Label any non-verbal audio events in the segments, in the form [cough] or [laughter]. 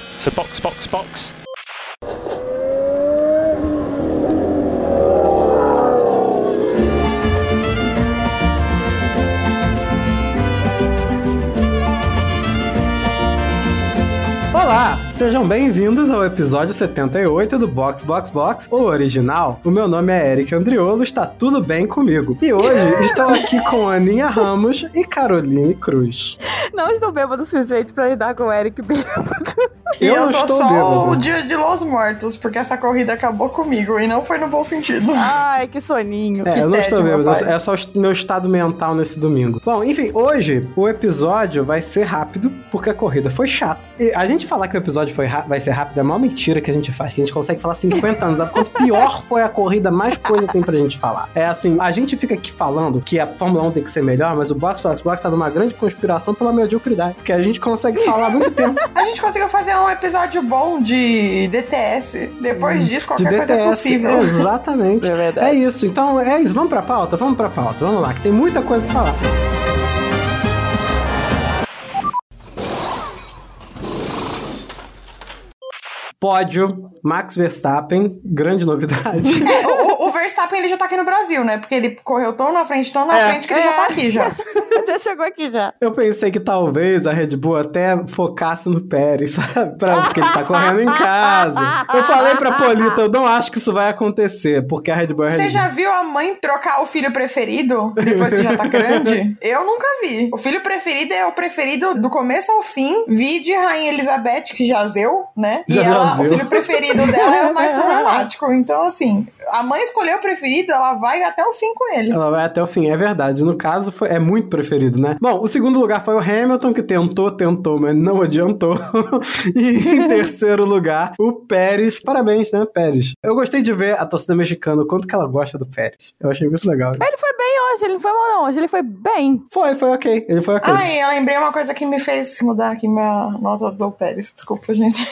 So box, box, box. Olá, sejam bem-vindos ao episódio 78 do Box Box Box, o original. O meu nome é Eric Andriolo, está tudo bem comigo. E hoje [laughs] estou aqui com Aninha Ramos e Caroline Cruz. Não estou bêbado o suficiente pra lidar com o Eric bêbado. E Eu eu, tô estou só bêbado. o dia de Los Mortos, porque essa corrida acabou comigo e não foi no bom sentido. Ai, que soninho. É, Que eu não estou bêbado, é só o meu estado mental nesse domingo. Bom, enfim, hoje o episódio vai ser rápido, porque a corrida foi chata. E a gente falar que o episódio foi vai ser rápido é a maior mentira que a gente faz, que a gente consegue falar 50 anos. Sabe Quanto pior foi a corrida, mais coisa tem pra gente falar. É assim, a gente fica aqui falando que a Fórmula 1 tem que ser melhor, mas o Box Box Box tá numa grande conspiração pela mediocridade. Que a gente consegue falar há muito tempo [laughs] A gente conseguiu fazer um episódio bom de DTS. Depois disso, de qualquer coisa é DTS. possível. Exatamente. [laughs] É verdade. É isso. Então é isso. Vamos pra pauta? Vamos pra pauta. Vamos lá, que tem muita coisa pra falar. Pódio, Max Verstappen, grande novidade. [laughs] [laughs] É, o, Verstappen ele já tá aqui no Brasil, né? Porque ele correu tão na frente, tão na É. frente que ele já tá aqui já. [laughs] Já chegou aqui já. Eu pensei que talvez a Red Bull até focasse no Pérez, sabe? [laughs] Pra, porque ele tá correndo em casa. Eu falei pra Polita, eu não acho que isso vai acontecer, porque a Red Bull é Red Você Bull. já viu a mãe trocar o filho preferido depois que já tá grande? [laughs] Eu nunca vi. O filho preferido é o preferido do começo ao fim. Vi de Rainha Elizabeth, que jazeu, né? E Já ela, jazeu. o filho preferido dela é o mais problemático. Então, assim, a mãe escolheu o preferido, ela vai até o fim com ele. Ela vai até o fim, é verdade. No caso, foi, é muito preferido, né? Bom, o segundo lugar foi o Hamilton, que tentou, tentou, mas não adiantou. [laughs] e em terceiro lugar, o Pérez. Parabéns, né, Pérez? Eu gostei de ver a torcida mexicana, o quanto que ela gosta do Pérez. Eu achei muito legal. Ele foi bem hoje, ele não foi mal não. Hoje ele foi bem. Foi, foi ok. Ele foi ok. Ai, eu lembrei uma coisa que me fez mudar aqui minha nota do Pérez. Desculpa, gente.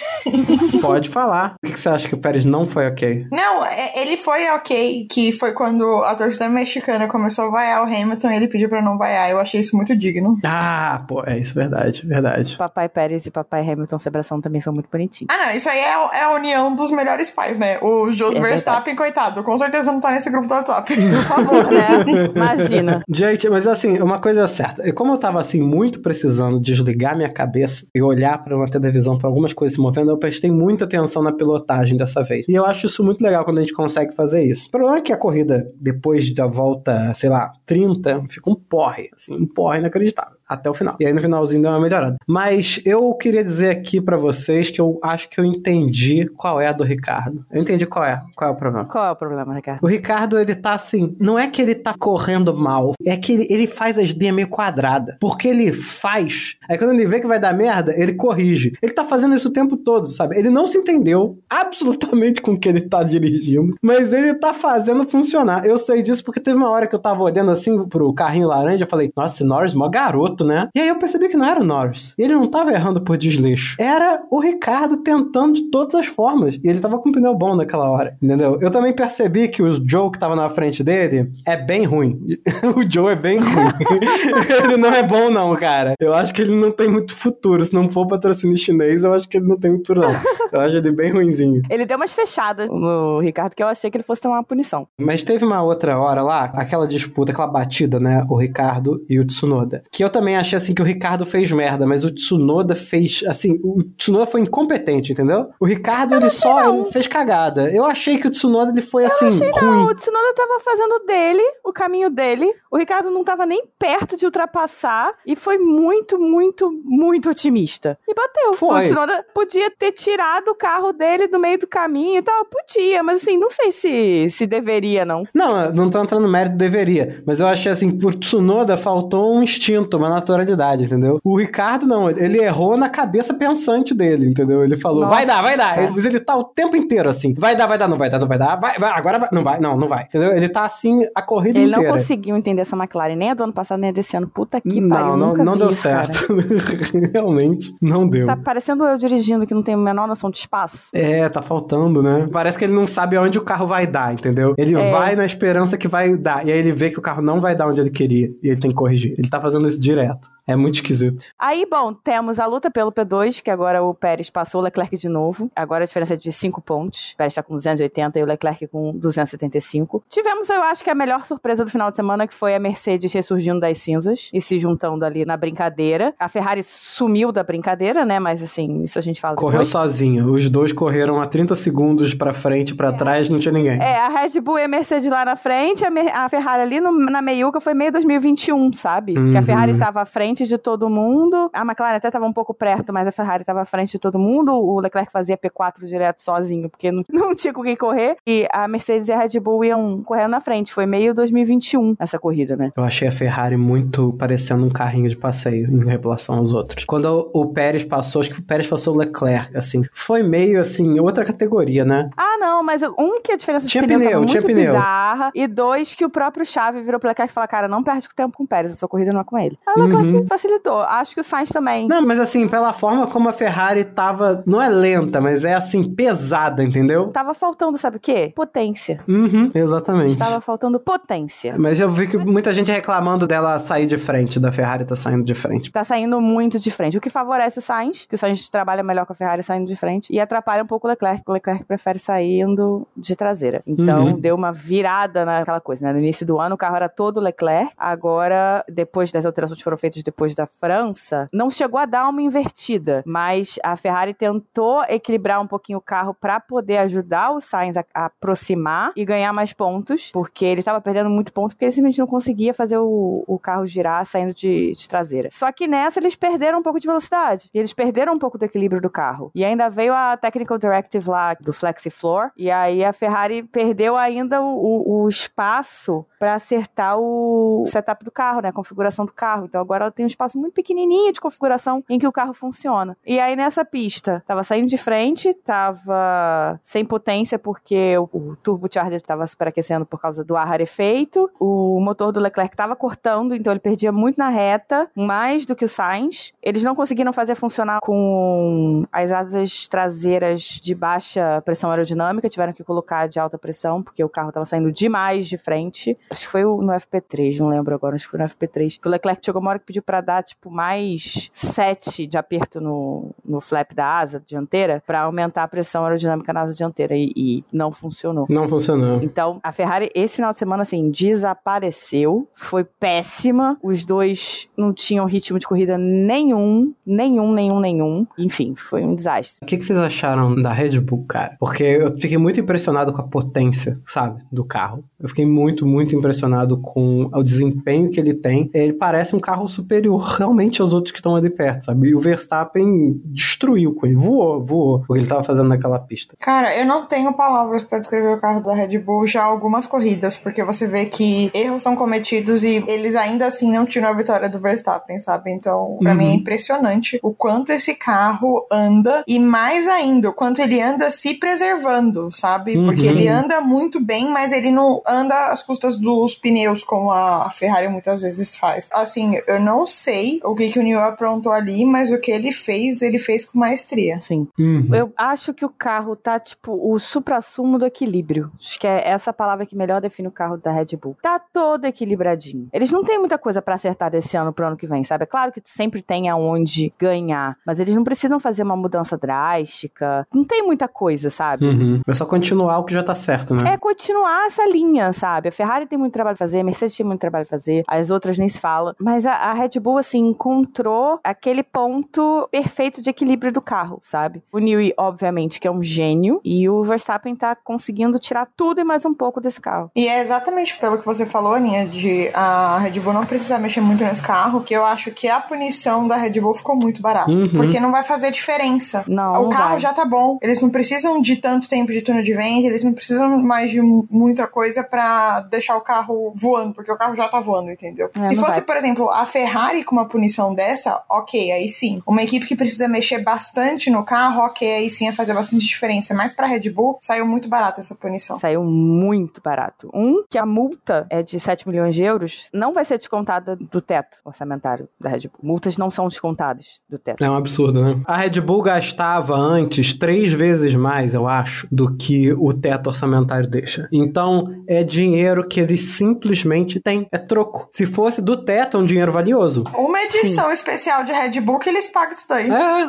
Pode falar. O que, que você acha que o Pérez não foi ok? Não, é- ele foi ok, que foi quando a torcida mexicana começou a vaiar o Hamilton e ele pediu pra não vaiar. Eu achei isso muito digno. Ah, pô, é isso, verdade, verdade. Papai Pérez e papai Hamilton se abraçando também foi muito bonitinho. Ah, não, isso aí é, é a união dos melhores pais, né? O Jos É Verstappen, coitado, com certeza não tá nesse grupo do WhatsApp. [laughs] Por favor, né? Imagina. Gente, mas assim, uma coisa certa. Como eu tava assim, muito precisando desligar minha cabeça e olhar pra uma televisão pra algumas coisas se movendo, eu prestei muita atenção na pilotagem dessa vez. E eu acho isso muito legal quando a gente consegue fazer isso. O problema é que a corrida, depois da volta, sei lá, 30, fica um porre. Assim, um porre inacreditável. Até o final. E aí no finalzinho deu uma melhorada. Mas eu queria dizer aqui pra vocês que eu acho que eu entendi qual é a do Ricardo. Eu entendi qual é. Qual é o problema. Qual é o problema, Ricardo? O Ricardo, ele tá assim, não é que ele tá correndo mal, é que ele, ele faz as linhas meio quadrada. Porque ele faz, aí quando ele vê que vai dar merda, ele corrige. Ele tá fazendo isso o tempo todo, sabe? Ele não se entendeu absolutamente com o que ele tá dirigindo, mas ele tá fazendo funcionar. Eu sei disso porque teve uma hora que eu tava olhando assim pro carrinho laranja, eu falei, nossa, Norris, mó garoto, né? E aí eu percebi que não era o Norris. E ele não tava errando por desleixo. Era o Ricardo tentando de todas as formas. E ele tava com um pneu bom naquela hora, entendeu? Eu também percebi que o Joe que tava na frente dele é bem ruim. [laughs] o Joe é bem ruim. [laughs] ele não é bom, não, cara. Eu acho que ele não tem muito futuro. Se não for patrocínio chinês, eu acho que ele não tem muito futuro, não. Eu acho ele bem ruinzinho. Ele deu umas fechadas no Ricardo que eu achei que ele fosse ter uma punição. Mas teve uma outra hora lá, aquela disputa, aquela batida, né? O Ricardo e o Tsunoda. Que eu também achei assim que o Ricardo fez merda, mas o Tsunoda fez. Assim, o Tsunoda foi incompetente, entendeu? O Ricardo, ele só ele fez cagada. Eu achei que o Tsunoda ele foi assim, Achei ruim. não, o Tsunoda tava fazendo dele, o caminho dele. O Ricardo não tava nem perto de ultrapassar e foi muito, muito, muito otimista. E bateu. Foi. O Tsunoda podia ter tirado o carro dele do meio do caminho e tal, podia, mas assim, não sei se, se deveria, não. Não, não tô entrando no mérito, deveria. Mas eu achei assim, por Tsunoda faltou um instinto, uma naturalidade, entendeu? O Ricardo não, ele errou na cabeça pensante dele, entendeu? Ele falou, vai dar, vai dar. Nossa. Ele- Mas ele tá o tempo inteiro assim, vai dar, vai dar, não vai dar, não vai dar, vai, vai, agora vai, não vai, não, não vai, entendeu? Ele tá assim a corrida Ele não inteira. conseguiu entender essa McLaren nem a do ano passado, nem a desse ano. Puta que não, pariu, não, nunca não deu isso, certo. [laughs] Realmente, não deu. Tá parecendo eu dirigindo que não tem a menor noção de espaço. É, tá faltando, né? Parece que ele não sabe aonde o carro vai dar, entendeu? Ele É. vai na esperança que vai dar. E aí ele vê que o carro não vai dar onde ele queria. E ele tem que corrigir. Ele tá fazendo isso direto. rätt. É muito esquisito. Aí, bom, temos a luta pelo P2, que agora o Pérez passou o Leclerc de novo. Agora a diferença é de 5 pontos. O Pérez está com 280 e o Leclerc com 275. Tivemos, eu acho que a melhor surpresa do final de semana, que foi a Mercedes ressurgindo das cinzas e se juntando ali na brincadeira. A Ferrari sumiu da brincadeira, né? Mas assim, isso a gente fala Correu depois. sozinho. Os dois correram a 30 segundos pra frente e pra trás, não tinha ninguém. É, a Red Bull e a Mercedes lá na frente, a, Mer- a Ferrari ali no- na meiuca foi meio 2021, sabe? Que a Uhum. Ferrari tava à frente de todo mundo, a McLaren até tava um pouco perto, mas a Ferrari tava à frente de todo mundo, o Leclerc fazia P4 direto sozinho, porque não, [laughs] não tinha com quem correr, e a Mercedes e a Red Bull iam correndo na frente, foi meio 2021 essa corrida, né? Eu achei a Ferrari muito parecendo um carrinho de passeio em relação aos outros. Quando o, Pérez passou, acho que o Pérez passou o Leclerc, assim, foi meio assim, outra categoria, né? Ah, não, mas um que a diferença de Tinha pneu, pneu, tava tinha muito pneu. bizarra, e dois que o próprio Chave virou pro Leclerc e falou, cara, não perde tempo com o Pérez, a sua corrida não é com ele. Aí o Leclerc Uhum. Facilitou, acho que o Sainz também. Não, mas assim, pela forma como a Ferrari tava, não é lenta, mas é assim, pesada, entendeu? Tava faltando, sabe o quê? Potência. Uhum, exatamente. Estava faltando potência. Mas eu vi que muita gente reclamando dela sair de frente, da Ferrari tá saindo de frente. Tá saindo muito de frente. O que favorece o Sainz, que o Sainz trabalha melhor com a Ferrari saindo de frente, e atrapalha um pouco o Leclerc, que o Leclerc prefere saindo de traseira. Então, Uhum. deu uma virada naquela coisa, né? No início do ano, o carro era todo Leclerc. Agora, depois das alterações que foram feitas depois da França, não chegou a dar uma invertida, mas a Ferrari tentou equilibrar um pouquinho o carro para poder ajudar o Sainz a, a aproximar e ganhar mais pontos, porque ele estava perdendo muito ponto, porque ele simplesmente não conseguia fazer o, o carro girar saindo de, de traseira. Só que nessa eles perderam um pouco de velocidade. E eles perderam um pouco do equilíbrio do carro. E ainda veio a Technical Directive lá do Flexi Floor. E aí a Ferrari perdeu ainda o, o- o espaço para acertar o setup do carro, né? A configuração do carro. Então agora ela tem um espaço muito pequenininho de configuração em que o carro funciona. E aí nessa pista, tava saindo de frente, tava sem potência porque o, o turbocharger tava superaquecendo por causa do ar rarefeito. O motor do Leclerc tava cortando, então ele perdia muito na reta, mais do que o Sainz. Eles não conseguiram fazer funcionar com as asas traseiras de baixa pressão aerodinâmica, tiveram que colocar de alta pressão, porque o carro tava saindo demais de frente. Acho que foi no FP3, não lembro agora, acho que foi no FP3. Que o Leclerc chegou uma hora que pediu pra dar, tipo, mais 7 de aperto no, no flap da asa dianteira pra aumentar a pressão aerodinâmica na asa dianteira e, e não funcionou. Não funcionou. Então, a Ferrari, esse final de semana, assim, desapareceu. Foi péssima. Os dois não tinham ritmo de corrida nenhum. Nenhum, nenhum, nenhum. Enfim, foi um desastre. O que, que vocês acharam da Red Bull, cara? Porque eu fiquei muito impressionado com a potência, sabe, do carro. Eu fiquei muito, muito impressionado com o desempenho que ele tem. Ele parece um carro superior realmente aos outros que estão ali perto, sabe? E o Verstappen destruiu com ele, voou, voou o que ele tava fazendo naquela pista. Cara, eu não tenho palavras pra descrever o carro da Red Bull já há algumas corridas, porque você vê que erros são cometidos e eles ainda assim não tiram a vitória do Verstappen, sabe? Então, pra Uhum. mim é impressionante o quanto esse carro anda e mais ainda, o quanto ele anda se preservando, sabe? Porque Uhum. ele anda muito bem, mas ele não anda às custas dos pneus como a Ferrari muitas vezes faz. Assim, eu não sei o que, que o Newell aprontou ali, mas o que ele fez, ele fez com maestria. Assim, Uhum. eu acho que o carro tá, tipo, o supra-sumo do equilíbrio. Acho que é essa palavra que melhor define o carro da Red Bull. Tá todo equilibradinho. Eles não têm muita coisa pra acertar desse ano pro ano que vem, sabe? É claro que sempre tem aonde ganhar, mas eles não precisam fazer uma mudança drástica. Não tem muita coisa, sabe? Uhum. É só continuar o que já tá certo, né? É continuar essa linha, sabe? A Ferrari tem muito trabalho a fazer, a Mercedes tem muito trabalho a fazer, as outras nem se fala. Mas a, a Red Bull, assim, encontrou aquele ponto perfeito de equilíbrio do carro, sabe? O Newey, obviamente, que é um gênio, e o Verstappen tá conseguindo tirar tudo e mais um pouco desse carro. E é exatamente pelo que você falou, Aninha, de a Red Bull não precisar mexer muito nesse carro, que eu acho que a punição da Red Bull ficou muito barata. Uhum. Porque não vai fazer diferença. Não, o não carro vai. já tá bom. Eles não precisam de tanto tempo de túnel de vento, eles não precisam mais de mu- muita coisa pra deixar o carro voando, porque o carro já tá voando, entendeu? É, Se fosse, vai. por exemplo, a Ferrari com uma punição dessa, ok, aí sim. Uma equipe que precisa mexer bastante no carro, ok, aí sim ia fazer bastante diferença. Mas pra Red Bull, saiu muito barata essa punição. Saiu muito barato. Um, que a multa é de 7 milhões de euros, não vai ser descontada do teto orçamentário da Red Bull. Multas não são descontadas do teto. É um absurdo, né? A Red Bull gastava antes três vezes mais, eu acho, do que o teto orçamentário deixa. Então, é dinheiro que eles simplesmente têm. É troco. Se fosse do teto, é um dinheiro valioso. Maravilhoso. Uma edição Sim. especial de Red Bull que eles pagam isso daí. É.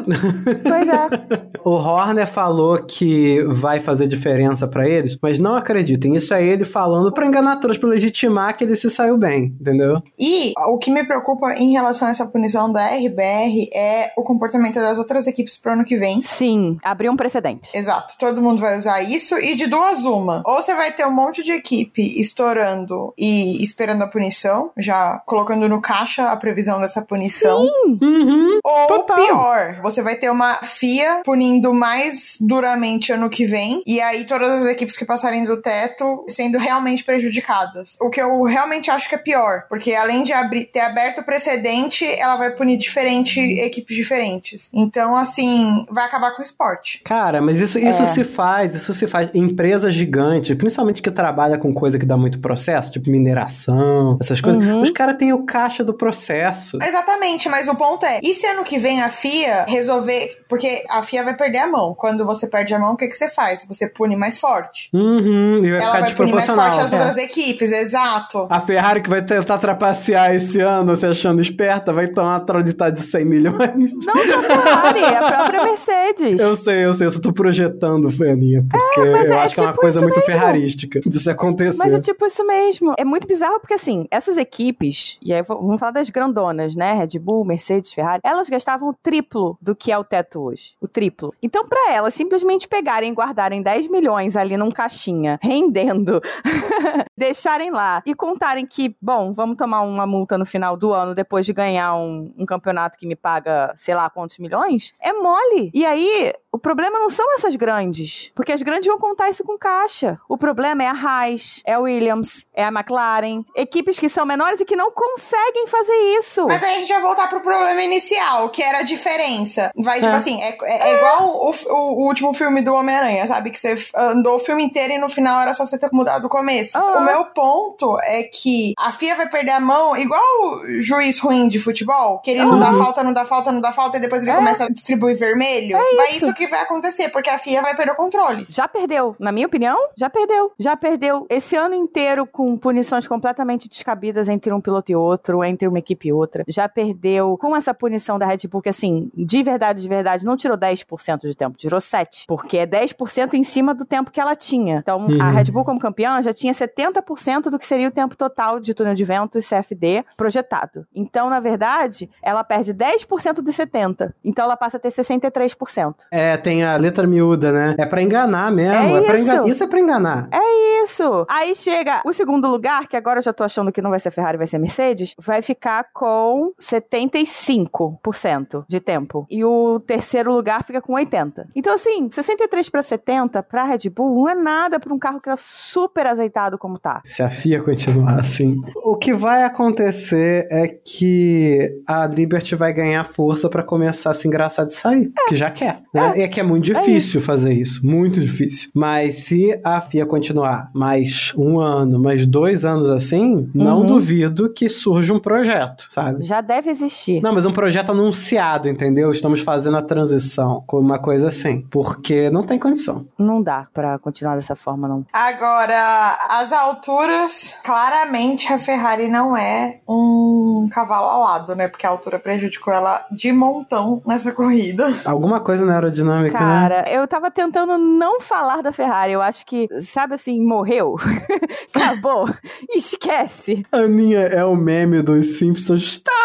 Pois é. [laughs] o Horner falou que vai fazer diferença para eles, mas não acreditem. Isso é ele falando para enganar todos, para legitimar que ele se saiu bem, entendeu? E o que me preocupa em relação a essa punição da RBR é o comportamento das outras equipes pro ano que vem. Sim, abrir um precedente. Exato. Todo mundo vai usar isso e de duas uma. Ou você vai ter um monte de equipe estourando e esperando a punição, já colocando no caixa a previsão dessa punição. Sim. Uhum. Ou Total. pior, você vai ter uma FIA punindo mais duramente ano que vem e aí todas as equipes que passarem do teto sendo realmente prejudicadas. O que eu realmente acho que é pior, porque além de abrir, ter aberto o precedente, ela vai punir diferente equipes diferentes. Então, assim, vai acabar com o esporte. Cara, mas isso, isso é. se faz, isso se faz em empresas gigantes, principalmente que trabalha com coisa que dá muito processo, tipo mineração, essas coisas. Uhum. Os caras têm o caixa do processo. Exatamente, mas o ponto é, e se ano que vem a FIA resolver, porque a FIA vai perder a mão. Quando você perde a mão, o que, que você faz? Você pune mais forte. Uhum, e vai Ela ficar vai punir mais forte as é. outras equipes, exato. A Ferrari que vai tentar trapacear esse ano, se achando esperta, vai tomar uma trauditada de 100 milhões. Não só a Ferrari, é a própria Mercedes. Eu sei, eu sei, eu só tô projetando, Feninha, porque é, eu é acho tipo que é uma tipo coisa muito mesmo. ferrarística disso acontecer. Mas é tipo isso mesmo. É muito bizarro porque, assim, essas equipes, e aí vamos falar das grandonas, né? Red Bull, Mercedes, Ferrari, elas gastavam o triplo do que é o teto hoje. O triplo. Então, para elas simplesmente pegarem e guardarem 10 milhões ali num caixinha, [laughs] rendendo, [laughs] deixarem lá e contarem que, bom, vamos tomar uma multa no final do ano depois de ganhar um, um campeonato que me paga sei lá quantos milhões, é mole. E aí, o problema não são essas grandes, porque as grandes vão contar isso com caixa. O problema é a Haas, é a Williams, é a McLaren, equipes que são menores e que não conseguem fazer isso. Mas aí a gente vai voltar pro problema inicial, que era a diferença. Vai, tipo é. assim, é, é, é igual o, o, o, último filme do Homem-Aranha, sabe? Que você andou o filme inteiro e no final era só você ter mudado o começo. Uhum. O meu ponto é que a FIA vai perder a mão igual o juiz ruim de futebol, que ele uhum. não dá falta, não dá falta, não dá falta, e depois ele é. começa a distribuir vermelho. É vai isso que vai acontecer, porque a FIA vai perder o controle. Já perdeu, na minha opinião, já perdeu. Já perdeu esse ano inteiro com punições completamente descabidas entre um piloto e outro, entre uma equipe e outra. Já perdeu com essa punição da Red Bull, que assim, de verdade, de verdade, não tirou 10% de tempo, tirou 7%. Porque é 10% em cima do tempo que ela tinha. Então, uhum. a Red Bull, como campeã, já tinha 70% do que seria o tempo total de túnel de vento e CFD projetado. Então, na verdade, ela perde 10% dos 70%. Então, ela passa a ter 63%. É, tem a letra miúda, né? É para enganar mesmo. É, é isso. Engan... isso é pra enganar. É isso. Aí chega o segundo lugar, que agora eu já tô achando que não vai ser Ferrari, vai ser Mercedes, vai ficar com 75% de tempo. E o terceiro lugar fica com 80%. Então, assim, 63 para 70 pra Red Bull não é nada pra um carro que tá super azeitado como tá. Se a FIA continuar assim. O que vai acontecer é que a Liberty vai ganhar força para começar a se engraçar de sair. É. Que já quer, né? É. É que é muito é difícil é fazer isso, muito difícil. Mas se a FIA continuar mais um ano, mais dois anos assim, não uhum. duvido que surja um projeto, sabe? Já deve existir. Não, mas um projeto anunciado, entendeu? Estamos fazendo a transição com uma coisa assim, porque não tem condição. Não dá para continuar dessa forma, não. Agora, as alturas, claramente a Ferrari não é um cavalo alado, né? Porque a altura prejudicou ela de montão nessa corrida. Alguma coisa na aerodinâmica dinâmica, né? Cara, né? eu tava tentando não falar da Ferrari. Eu acho que, sabe assim, morreu. [laughs] Acabou. [laughs] Esquece. A Aninha é o meme dos Simpsons. Stop!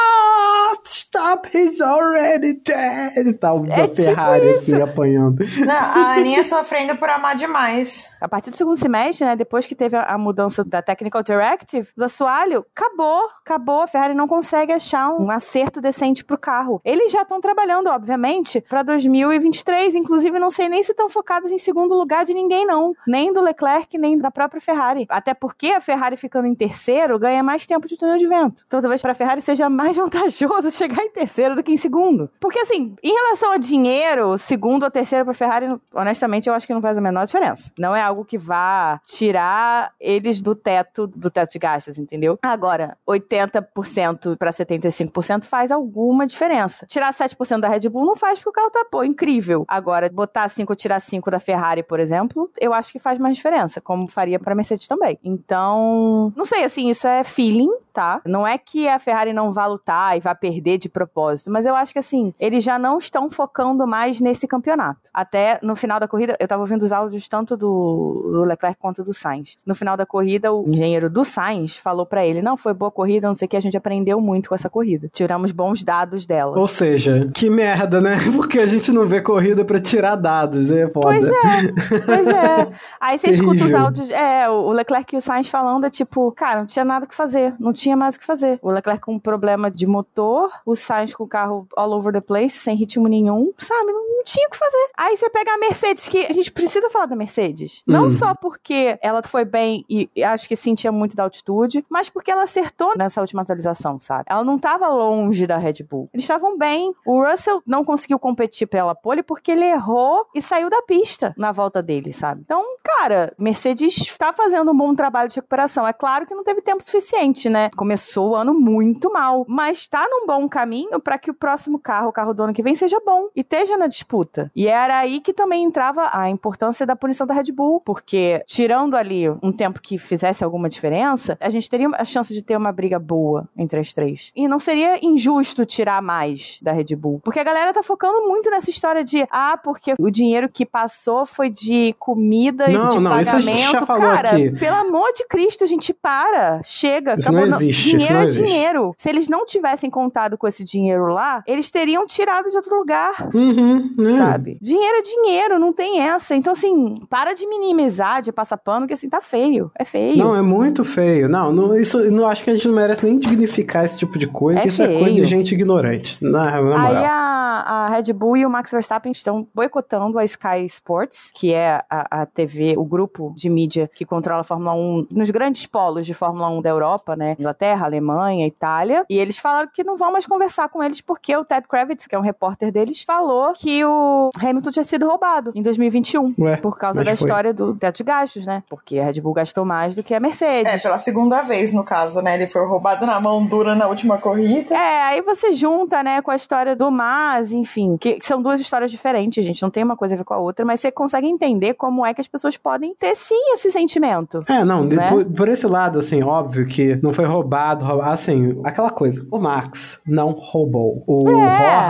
Stop! He's already dead! E tal, é da tipo Ferrari, isso. assim, apanhando. Não, a Aninha sofrendo por amar demais. A partir do segundo semestre, né, depois que teve a mudança da Technical Directive, do assoalho, acabou. Acabou. A Ferrari não consegue achar um acerto decente pro carro. Eles já estão trabalhando, obviamente, pra 2023 inclusive não sei nem se estão focados em segundo lugar de ninguém, não. Nem do Leclerc, nem da própria Ferrari. Até porque a Ferrari ficando em terceiro ganha mais tempo de túnel de vento. Então talvez para a Ferrari seja mais [laughs] vantajoso chegar em terceiro do que em segundo. Porque assim, em relação a dinheiro, segundo ou terceiro para a Ferrari, honestamente eu acho que não faz a menor diferença. Não é algo que vá tirar eles do teto, do teto de gastos, entendeu? Agora, 80% para 75% faz alguma diferença. Tirar 7% da Red Bull não faz porque o carro tá, pô, incrível pneu. Agora, botar 5 ou tirar 5 da Ferrari, por exemplo, eu acho que faz mais diferença, como faria pra Mercedes também. Então, não sei, assim, isso é feeling, tá? Não é que a Ferrari não vá lutar e vá perder de propósito, mas eu acho que, assim, eles já não estão focando mais nesse campeonato. Até no final da corrida, eu tava ouvindo os áudios tanto do, Leclerc quanto do Sainz. No final da corrida, o engenheiro do Sainz falou para ele: não, foi boa corrida, não sei o que, a gente aprendeu muito com essa corrida. Tiramos bons dados dela. Ou seja, que merda, né? [laughs] Porque a gente não vê corrida para tirar dados, é foda. Pois é, pois é. Aí você escuta os áudios, é, o Leclerc e o Sainz falando, é tipo, cara, não tinha nada que fazer, não tinha mais o que fazer. O Leclerc com um problema de motor, o Sainz com o carro all over the place, sem ritmo nenhum, sabe? Não, não tinha o que fazer. Aí você pega a Mercedes, que a gente precisa falar da Mercedes. Não Hum. só porque ela foi bem e acho que sentia muito da altitude, mas porque ela acertou nessa última atualização, sabe? Ela não tava longe da Red Bull. Eles estavam bem. O Russell não conseguiu competir pela pole porque ele errou e saiu da pista na volta dele, sabe? Então, cara, Mercedes tá fazendo um bom trabalho de recuperação. É claro que não teve tempo suficiente, né? Começou o ano muito mal, mas tá num bom caminho para que o próximo carro, o carro do ano que vem, seja bom e esteja na disputa. E era aí que também entrava a importância da punição da Red Bull, porque tirando ali um tempo que fizesse alguma diferença, a gente teria a chance de ter uma briga boa entre as três. E não seria injusto tirar mais da Red Bull, porque a galera tá focando muito nessa história de ah, porque o dinheiro que passou foi de comida Não, e de não, isso a pagamento. gente já falou Cara, aqui. pelo amor de Cristo, a gente para, chega, Isso acabou. não existe, dinheiro não é existe. dinheiro. Se eles não tivessem contado com esse dinheiro lá, eles teriam tirado de outro lugar Uhum, né? sabe? Dinheiro é dinheiro, não tem essa. Então, assim, para de minimizar, de passar pano, que assim, tá feio. É feio. Não, é muito feio. Não, não, isso não acho que a gente não merece nem dignificar esse tipo de coisa. É isso é coisa feio. de gente ignorante. Na, na Aí a, a Red Bull e o Max Verstappen estão boicotando a Sky Sports, que é a, a TV, o grupo de mídia que controla a Fórmula 1 nos grandes polos de Fórmula 1 da Europa, né? Inglaterra, Alemanha, Itália. E eles falaram que não vão mais conversar com eles porque o Ted Kravitz, que é um repórter deles, falou que o Hamilton tinha sido roubado em 2021. Ué, Por causa da foi. história do teto de gastos, né? Porque a Red Bull gastou mais do que a Mercedes. É, pela segunda vez, no caso, né? Ele foi roubado na mão dura na última corrida. É, aí você junta, né, com a história do Mas, enfim, que, que são duas histórias diferentes, gente, não tem uma coisa a ver com a outra, mas você consegue entender como é que as pessoas podem ter sim esse sentimento. É, não, Né? por, por esse lado, assim, óbvio que não foi roubado, roubado, assim, aquela coisa. O Max não roubou. O É,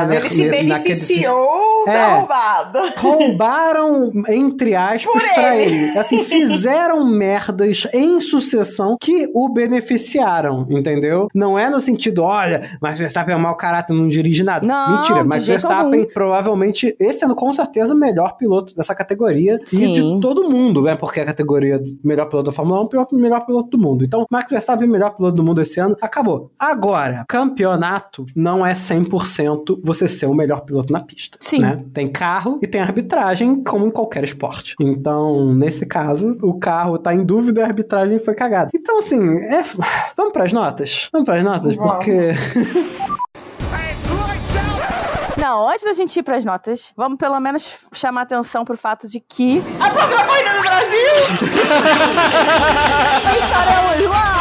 Horner... Ele se ne- naquele- beneficiou É. da roubada. roubaram, entre aspas, Por pra ele. ele. Assim, [laughs] fizeram merdas em sucessão que o beneficiaram, entendeu? Não é no sentido, olha, Max Verstappen é um mau caráter, não dirige nada. Não, Mentira, jeito Verstappen provavelmente, esse é com certeza o melhor piloto dessa categoria Sim. e de todo mundo, né? Porque a categoria melhor piloto da Fórmula 1 é o melhor piloto do mundo. Então, Max Verstappen é o melhor piloto do mundo esse ano, acabou. Agora, campeonato não é 100% você ser o melhor piloto na pista. Sim. né? Tem carro e tem arbitragem, como em qualquer esporte. Então, nesse caso, o carro tá em dúvida e a arbitragem foi cagada. Então, assim, é... [sighs] vamos pras notas? Vamos pras notas? Vamos. Porque. [laughs] Não, antes da gente ir pras notas, vamos pelo menos chamar atenção pro fato de que A próxima corrida no Brasil! [laughs] estaremos lá!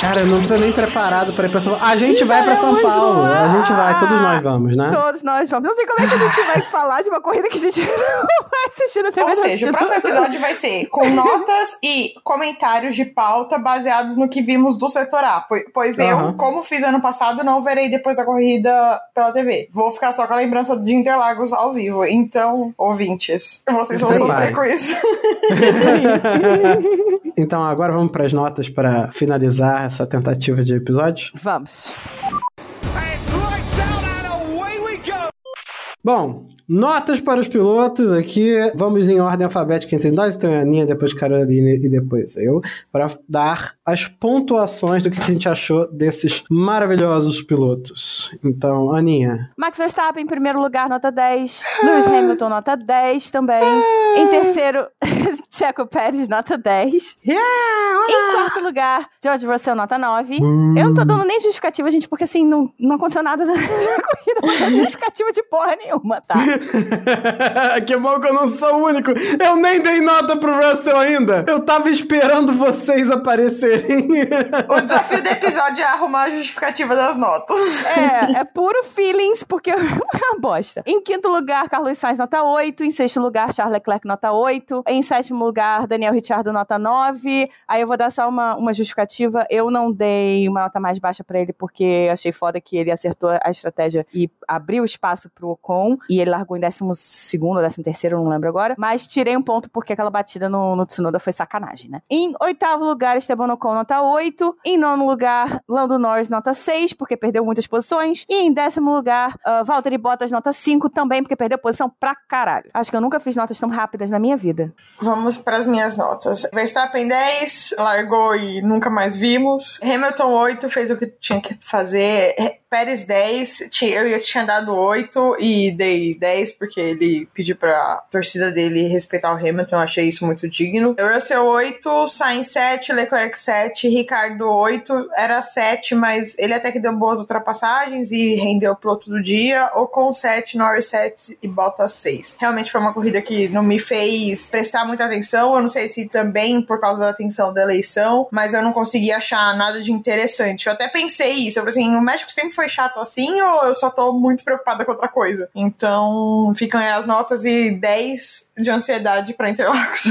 Cara, eu não tô nem preparado pra ir pra São Paulo. A gente vai pra São Paulo. lá. A gente vai, todos nós vamos, né? Todos nós vamos. Não sei como é que a gente vai falar de uma corrida que a gente [laughs] não vai assistir na TV. Ou seja, o próximo episódio vai ser com [laughs] notas e comentários de pauta baseados no que vimos do setor A. Pois, eu, Aham. como fiz ano passado, não verei depois a corrida pela TV. Vou ficar só com a lembrança de Interlagos ao vivo. Então, ouvintes, vocês vão Você sofrer vai. com isso. [laughs] Então, agora vamos pras notas pra finalizar essa tentativa de episódio. Vamos. Bom, notas para os pilotos aqui. Vamos em ordem alfabética entre nós. Então, a Aninha, depois Caroline e depois eu. Para dar as pontuações do que a gente achou desses maravilhosos pilotos. Então, Aninha. Max Verstappen em primeiro lugar, nota 10. Lewis Hamilton, nota 10 também. Em terceiro, [laughs] Checo Pérez, nota 10. Em quarto lugar, George Russell, nota 9. Eu não tô dando nem justificativa, gente, porque assim, não, não aconteceu nada na [laughs] corrida, não tô justificativa de porra nenhuma, tá? [laughs] que bom que eu não sou o único. Eu nem dei nota pro Russell ainda. Eu tava esperando vocês aparecerem. O desafio do episódio é arrumar a justificativa das notas. É, é puro feelings, porque [laughs] é uma bosta. Em quinto lugar, Carlos Sainz, nota 8. Em sexto lugar, Charles Leclerc, nota 8. Em sétimo lugar, Daniel Ricciardo, nota 9. Aí eu vou dar só uma, uma justificativa. Eu não dei uma nota mais baixa para ele, porque achei foda que ele acertou a estratégia e abriu espaço pro Ocon. E ele largou em décimo segundo ou décimo terceiro, não lembro agora. Mas tirei um ponto porque aquela batida no, no Tsunoda foi sacanagem, né? Em oitavo lugar, Esteban Ocon, nota 8. Em nono lugar, Lando Norris, nota 6, porque perdeu muitas posições. E em décimo lugar, uh, Valtteri Bottas, nota 5, também porque perdeu posição pra caralho. Acho que eu nunca fiz notas tão rápidas na minha vida. Vamos para as minhas notas. Verstappen 10, largou e nunca mais vimos. Hamilton 8, fez o que tinha que fazer. Pérez 10, eu, eu tinha dado 8 e dei 10 porque ele pediu pra torcida dele respeitar o Hamilton, eu achei isso muito digno. Russell 8, Sainz 7, Leclerc 7, Ricardo 8, era 7, mas ele até que deu boas ultrapassagens e rendeu pro outro dia, com 7, Norris 7 e Bottas 6. Realmente foi uma corrida que não me fez prestar muita atenção, eu não sei se também por causa da atenção da eleição, mas eu não consegui achar nada de interessante. Eu até pensei isso, eu falei assim, o México sempre foi chato assim ou eu só tô muito preocupada com outra coisa? Então, ficam aí as notas e 10 de ansiedade para Interlagos.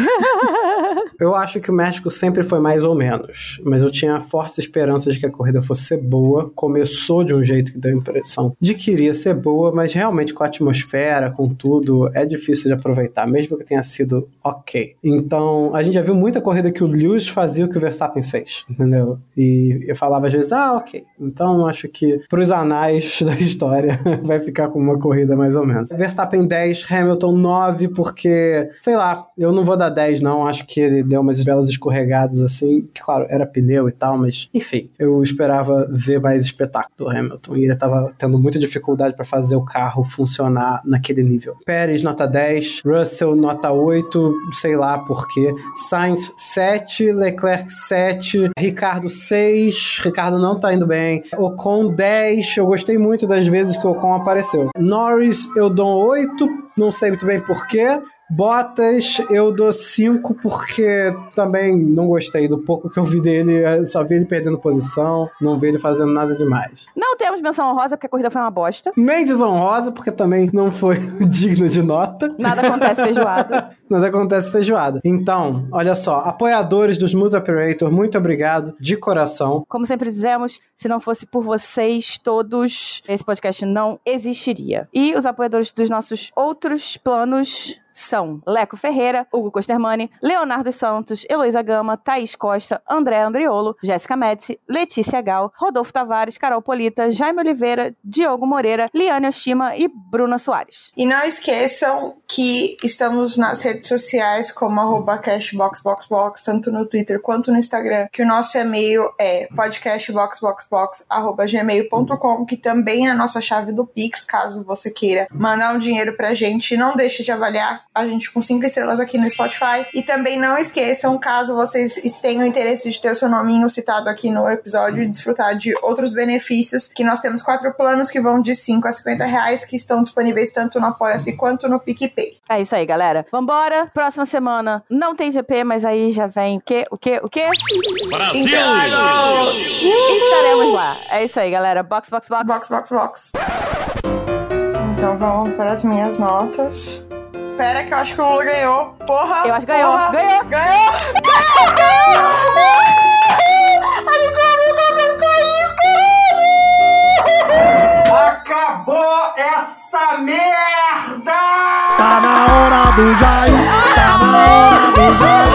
[laughs] eu acho que o México sempre foi mais ou menos, mas eu tinha fortes esperanças de que a corrida fosse ser boa. Começou de um jeito que deu a impressão de que iria ser boa, mas realmente com a atmosfera, com tudo, é difícil de aproveitar, mesmo que tenha sido ok. Então, a gente já viu muita corrida que o Lewis fazia o que o Verstappen fez, entendeu? E eu falava às vezes, ah, ok. Então, acho que pros anais [laughs] da história vai ficar com uma corrida mais ou menos. Verstappen 10, Hamilton 9, porque sei lá, eu não vou dar 10 não, acho que ele deu umas belas escorregadas assim, claro, era pneu e tal, mas enfim, eu esperava ver mais espetáculo do Hamilton e ele tava tendo muita dificuldade para fazer o carro funcionar naquele nível. Pérez nota 10, Russell nota 8, sei lá por quê, Sainz 7, Leclerc 7, Ricardo 6, Ricardo não tá indo bem, Ocon 10, eu gostei muito das vezes que o Ocon apareceu. Norris eu dou 8, não sei muito bem porquê. Bottas, eu dou 5 porque também não gostei do pouco que eu vi dele. Só vi ele perdendo posição, não vi ele fazendo nada demais. Não temos menção honrosa porque a corrida foi uma bosta. Nem desonrosa porque também não foi [laughs] digna de nota. Nada acontece feijoada. [laughs] nada acontece feijoada. Então, olha só, apoiadores dos Mood Operator, muito obrigado de coração. Como sempre dizemos, se não fosse por vocês todos, esse podcast não existiria. E os apoiadores dos nossos outros planos são Leco Ferreira, Hugo Costermani, Leonardo Santos, Heloísa Gama, Thaís Costa, André Andriolo, Jéssica Médici, Letícia Gal, Rodolfo Tavares, Carol Polita, Jaime Oliveira, Diogo Moreira, Liane Oshima e Bruna Soares. E não esqueçam que estamos nas redes sociais como cashboxboxbox, tanto no Twitter quanto no Instagram, que o nosso e-mail é podcastboxboxbox.gmail.com, que também é a nossa chave do Pix, caso você queira mandar um dinheiro pra gente. Não deixe de avaliar a gente com cinco estrelas aqui no Spotify. E também não esqueçam, caso vocês tenham interesse de ter o seu nominho citado aqui no episódio e desfrutar de outros benefícios, que nós temos quatro planos que vão de 5 a 50 reais, que estão disponíveis tanto no Apoia-se quanto no PicPay. É isso aí, galera. Vambora. Próxima semana não tem GP, mas aí já vem o quê? O quê? O quê? Brasil! Estaremos lá. É isso aí, galera. Box, box, box. Box, box, box. Então vamos para as minhas notas. Pera que eu acho que o Lula ganhou. Porra! Eu acho que ganhou. Porra. Ganhou! Ganhou! Ganhou! A gente vai voltar sem país, caralho! Acabou essa merda! Tá na hora do Jair, tá na hora do. Jair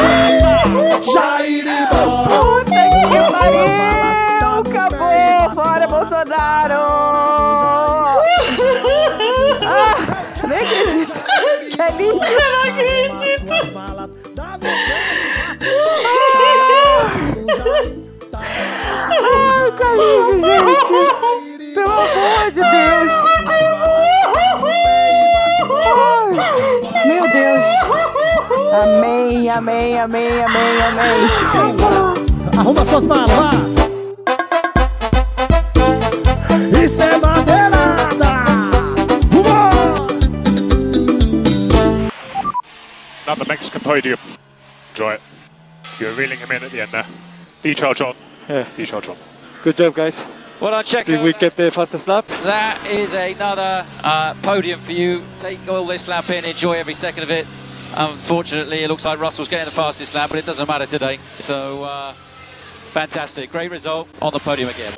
amém, amém, amém, amém. [laughs] Arruma suas malas. Isso é madeirada. Vamos! Now Mexican podium. Enjoy it. You're reeling him in at the end there. Detail John. Yeah. Detail John. Good job, guys. Well done, Checo. Did we get the fastest lap? That is another uh, podium for you. Take all this lap in, enjoy every second of it. Unfortunately, it looks like Russell's getting the fastest lap, but it doesn't matter today. So, uh, fantastic. Great result on the podium again.